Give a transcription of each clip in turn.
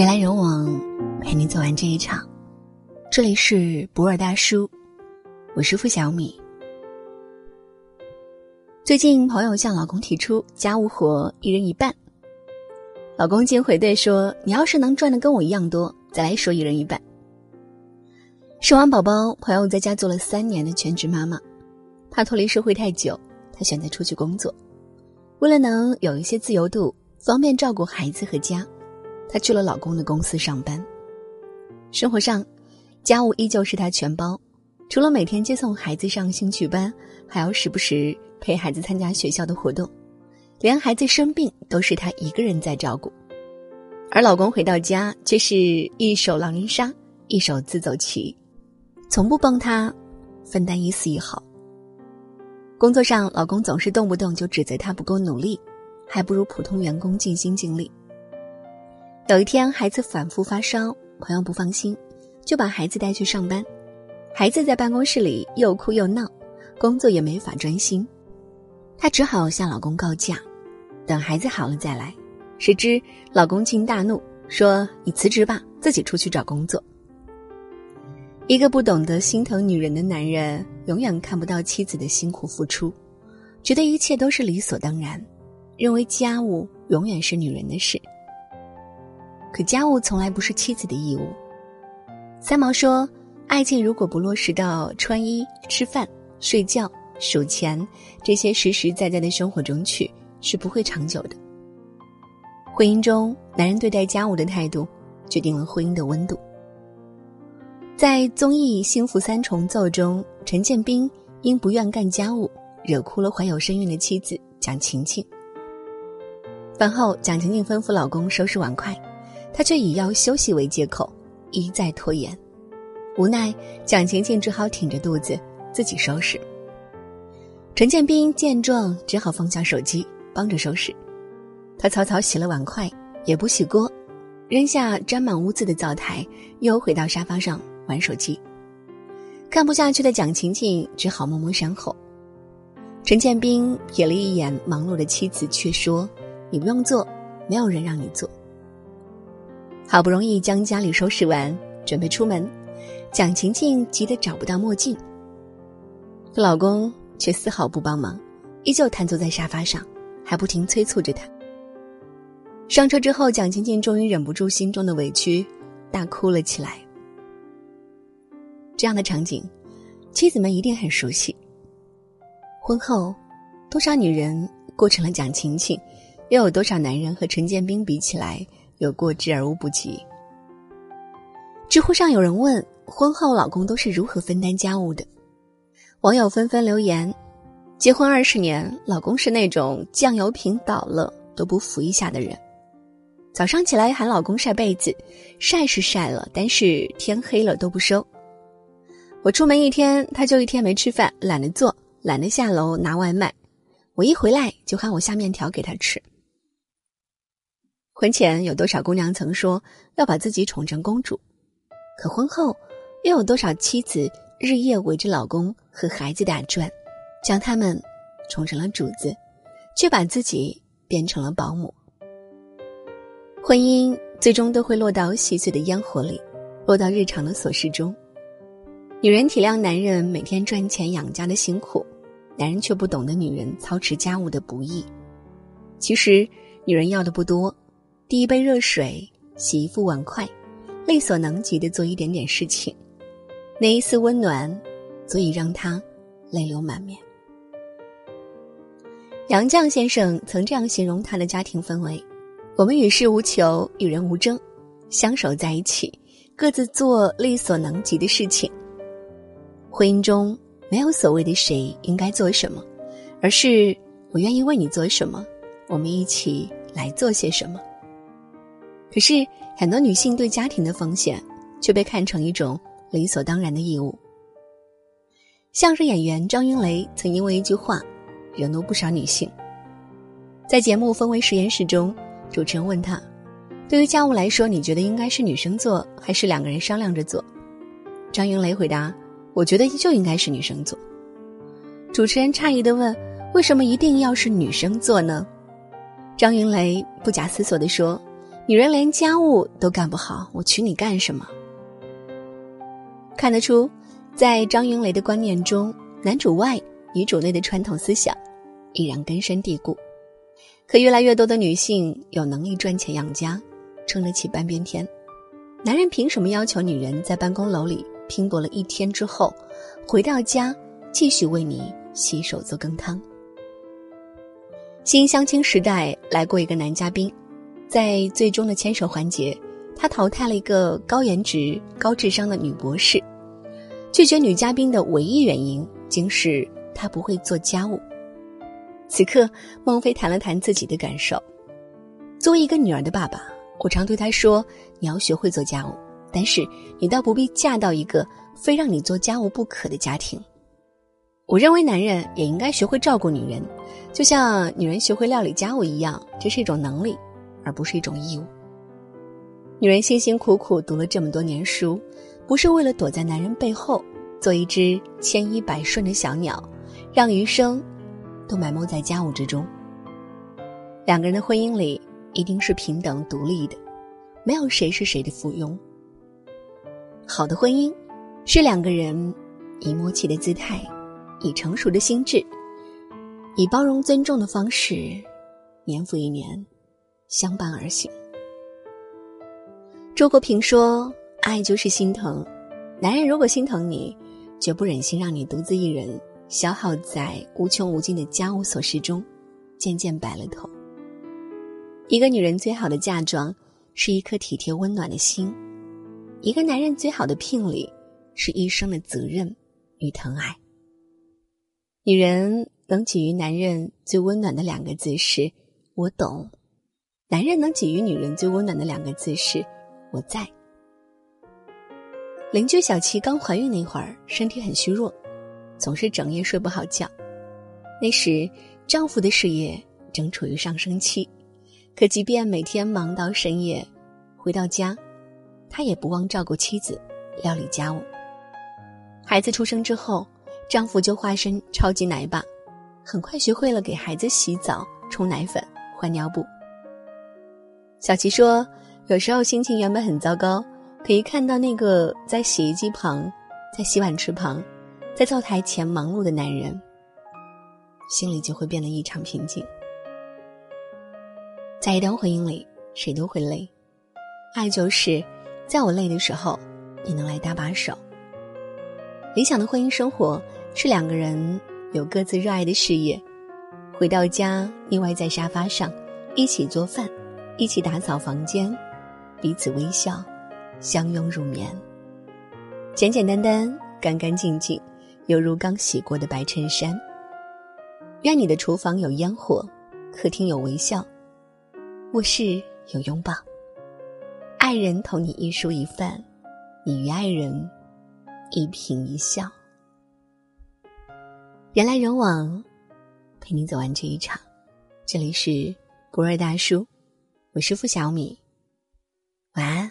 人来人往，陪你走完这一场。这里是博尔大叔，我是付小米。最近朋友向老公提出家务活一人一半，老公竟回对说：“你要是能赚的跟我一样多，再来说一人一半。”生完宝宝，朋友在家做了三年的全职妈妈，怕脱离社会太久，她选择出去工作，为了能有一些自由度，方便照顾孩子和家。她去了老公的公司上班，生活上，家务依旧是她全包，除了每天接送孩子上兴趣班，还要时不时陪孩子参加学校的活动，连孩子生病都是她一个人在照顾，而老公回到家却是一手狼人杀，一手自走棋，从不帮她分担一丝一毫。工作上，老公总是动不动就指责她不够努力，还不如普通员工尽心尽力。有一天，孩子反复发烧，朋友不放心，就把孩子带去上班。孩子在办公室里又哭又闹，工作也没法专心。她只好向老公告假，等孩子好了再来。谁知老公竟大怒，说：“你辞职吧，自己出去找工作。”一个不懂得心疼女人的男人，永远看不到妻子的辛苦付出，觉得一切都是理所当然，认为家务永远是女人的事。可家务从来不是妻子的义务。三毛说：“爱情如果不落实到穿衣、吃饭、睡觉、数钱这些实实在在的生活中去，是不会长久的。”婚姻中，男人对待家务的态度，决定了婚姻的温度。在综艺《幸福三重奏》中，陈建斌因不愿干家务，惹哭了怀有身孕的妻子蒋勤勤。饭后，蒋勤勤吩咐老公收拾碗筷。他却以要休息为借口，一再拖延。无奈，蒋勤勤只好挺着肚子自己收拾。陈建斌见状，只好放下手机，帮着收拾。他草草洗了碗筷，也不洗锅，扔下沾满污渍的灶台，又回到沙发上玩手机。看不下去的蒋勤勤只好默默善后。陈建斌瞥了一眼忙碌的妻子，却说：“你不用做，没有人让你做。”好不容易将家里收拾完，准备出门，蒋勤勤急得找不到墨镜。可老公却丝毫不帮忙，依旧瘫坐在沙发上，还不停催促着她。上车之后，蒋勤勤终于忍不住心中的委屈，大哭了起来。这样的场景，妻子们一定很熟悉。婚后，多少女人过成了蒋勤勤，又有多少男人和陈建斌比起来？有过之而无不及。知乎上有人问：婚后老公都是如何分担家务的？网友纷纷留言：结婚二十年，老公是那种酱油瓶倒了都不扶一下的人。早上起来喊老公晒被子，晒是晒了，但是天黑了都不收。我出门一天，他就一天没吃饭，懒得做，懒得下楼拿外卖。我一回来就喊我下面条给他吃。婚前有多少姑娘曾说要把自己宠成公主，可婚后又有多少妻子日夜围着老公和孩子打转，将他们宠成了主子，却把自己变成了保姆。婚姻最终都会落到细碎的烟火里，落到日常的琐事中。女人体谅男人每天赚钱养家的辛苦，男人却不懂得女人操持家务的不易。其实，女人要的不多。递一杯热水，洗一副碗筷，力所能及的做一点点事情，那一丝温暖，足以让他泪流满面。杨绛先生曾这样形容他的家庭氛围：我们与世无求，与人无争，相守在一起，各自做力所能及的事情。婚姻中没有所谓的谁应该做什么，而是我愿意为你做什么，我们一起来做些什么。可是，很多女性对家庭的奉献却被看成一种理所当然的义务。相声演员张云雷曾因为一句话惹怒不少女性。在节目《氛围实验室》中，主持人问他：“对于家务来说，你觉得应该是女生做，还是两个人商量着做？”张云雷回答：“我觉得就应该是女生做。”主持人诧异的问：“为什么一定要是女生做呢？”张云雷不假思索地说。女人连家务都干不好，我娶你干什么？看得出，在张云雷的观念中，男主外女主内的传统思想依然根深蒂固。可越来越多的女性有能力赚钱养家，撑得起半边天，男人凭什么要求女人在办公楼里拼搏了一天之后，回到家继续为你洗手做羹汤？新相亲时代来过一个男嘉宾。在最终的牵手环节，他淘汰了一个高颜值、高智商的女博士。拒绝女嘉宾的唯一原因，竟是她不会做家务。此刻，孟非谈了谈自己的感受。作为一个女儿的爸爸，我常对他说：“你要学会做家务，但是你倒不必嫁到一个非让你做家务不可的家庭。”我认为男人也应该学会照顾女人，就像女人学会料理家务一样，这是一种能力。而不是一种义务。女人辛辛苦苦读了这么多年书，不是为了躲在男人背后做一只千依百顺的小鸟，让余生都埋没在家务之中。两个人的婚姻里一定是平等独立的，没有谁是谁的附庸。好的婚姻是两个人以默契的姿态，以成熟的心智，以包容尊重的方式，年复一年。相伴而行。周国平说：“爱就是心疼，男人如果心疼你，绝不忍心让你独自一人消耗在无穷无尽的家务琐事中，渐渐白了头。一个女人最好的嫁妆是一颗体贴温暖的心，一个男人最好的聘礼是一生的责任与疼爱。女人能给予男人最温暖的两个字是‘我懂’。”男人能给予女人最温暖的两个字是“我在”。邻居小琪刚怀孕那会儿，身体很虚弱，总是整夜睡不好觉。那时，丈夫的事业正处于上升期，可即便每天忙到深夜，回到家，他也不忘照顾妻子，料理家务。孩子出生之后，丈夫就化身超级奶爸，很快学会了给孩子洗澡、冲奶粉、换尿布。小琪说：“有时候心情原本很糟糕，可一看到那个在洗衣机旁、在洗碗池旁、在灶台前忙碌的男人，心里就会变得异常平静。在一段婚姻里，谁都会累，爱就是在我累的时候，你能来搭把手。理想的婚姻生活是两个人有各自热爱的事业，回到家腻歪在沙发上，一起做饭。”一起打扫房间，彼此微笑，相拥入眠。简简单单，干干净净，犹如刚洗过的白衬衫。愿你的厨房有烟火，客厅有微笑，卧室有拥抱。爱人同你一蔬一饭，你与爱人一颦一笑。人来人往，陪你走完这一场。这里是博尔大叔。我是付小米，晚安。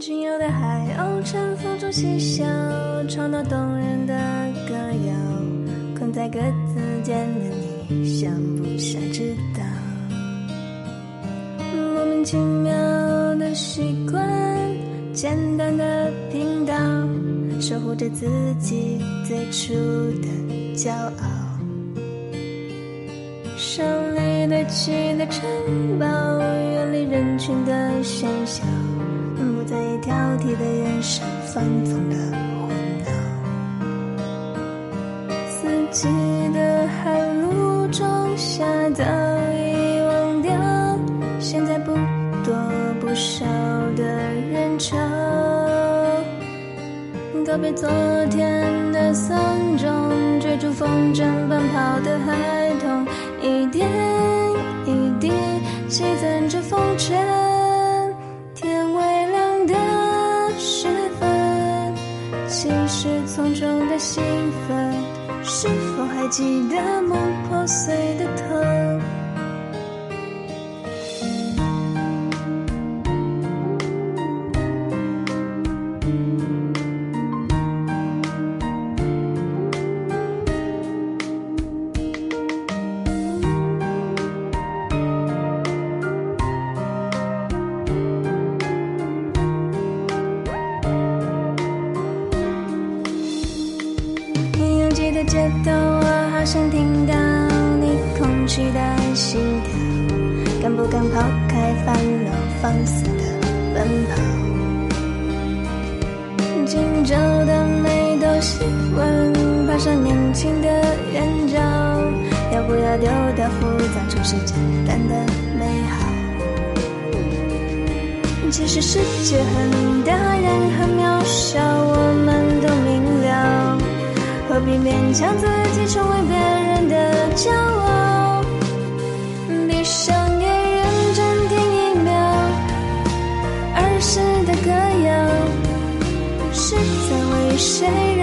仅有的海鸥乘风中嬉笑，唱那动人的歌谣。困在格子间的你，想不想知道？莫名其妙的习惯，简单的频道，守护着自己最初的骄傲。胜利堆起的城堡，远离人群的喧嚣，不在意挑剔的眼神，放纵的胡闹。四季的寒露中下早已忘掉，现在不多不少的人潮。告别昨天的丧钟，追逐风筝奔跑的孩。一点一滴积攒着风尘，天微亮的时分，其实从中的兴奋，是否还记得梦破碎的疼？敢抛开烦恼，放肆的奔跑？今朝的美都喜欢爬上年轻的眼角，要不要丢掉复杂，重视简单的美好？其实世界很大，人很渺小，我们都明了，何必勉强自己成为别人的骄傲？谁